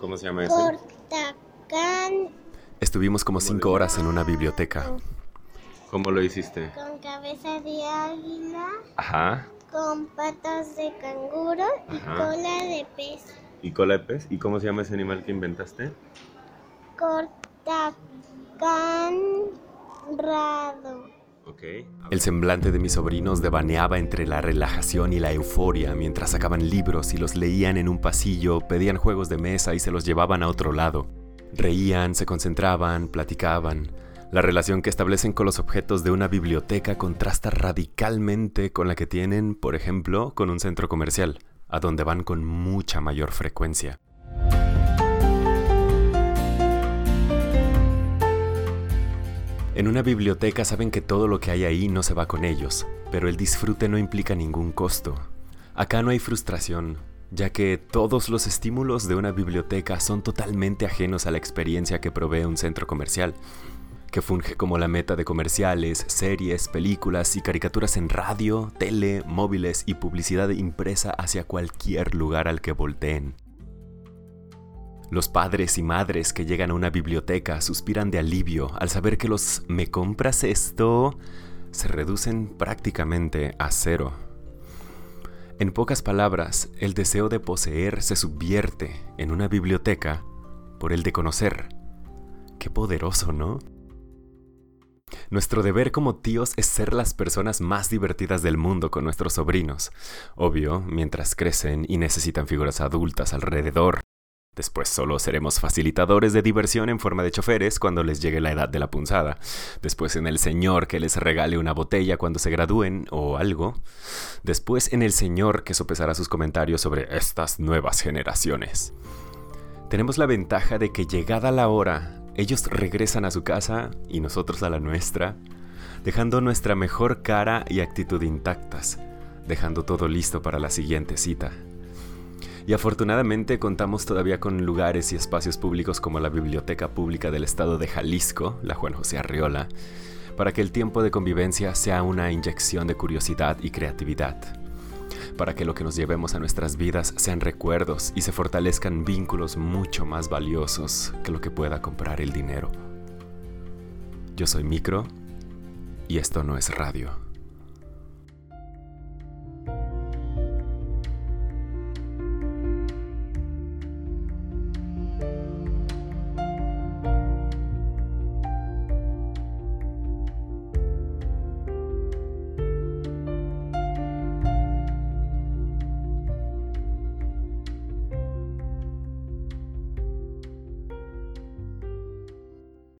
¿Cómo se llama ese? Cortacán Estuvimos como cinco horas en una biblioteca. ¿Cómo lo hiciste? con cabeza de águila, Ajá. con patas de canguro y Ajá. cola de pez. ¿Y cola de pez? ¿Y cómo se llama ese animal que inventaste? Cortacán rado. Ok. El semblante de mis sobrinos devaneaba entre la relajación y la euforia mientras sacaban libros y los leían en un pasillo, pedían juegos de mesa y se los llevaban a otro lado. Reían, se concentraban, platicaban. La relación que establecen con los objetos de una biblioteca contrasta radicalmente con la que tienen, por ejemplo, con un centro comercial, a donde van con mucha mayor frecuencia. En una biblioteca saben que todo lo que hay ahí no se va con ellos, pero el disfrute no implica ningún costo. Acá no hay frustración, ya que todos los estímulos de una biblioteca son totalmente ajenos a la experiencia que provee un centro comercial, que funge como la meta de comerciales, series, películas y caricaturas en radio, tele, móviles y publicidad impresa hacia cualquier lugar al que volteen. Los padres y madres que llegan a una biblioteca suspiran de alivio al saber que los ¿me compras esto? se reducen prácticamente a cero. En pocas palabras, el deseo de poseer se subvierte en una biblioteca por el de conocer. Qué poderoso, ¿no? Nuestro deber como tíos es ser las personas más divertidas del mundo con nuestros sobrinos. Obvio, mientras crecen y necesitan figuras adultas alrededor. Después solo seremos facilitadores de diversión en forma de choferes cuando les llegue la edad de la punzada. Después en el señor que les regale una botella cuando se gradúen o algo. Después en el señor que sopesará sus comentarios sobre estas nuevas generaciones. Tenemos la ventaja de que llegada la hora, ellos regresan a su casa y nosotros a la nuestra, dejando nuestra mejor cara y actitud intactas, dejando todo listo para la siguiente cita. Y afortunadamente contamos todavía con lugares y espacios públicos como la Biblioteca Pública del Estado de Jalisco, la Juan José Arriola, para que el tiempo de convivencia sea una inyección de curiosidad y creatividad, para que lo que nos llevemos a nuestras vidas sean recuerdos y se fortalezcan vínculos mucho más valiosos que lo que pueda comprar el dinero. Yo soy Micro y esto no es radio.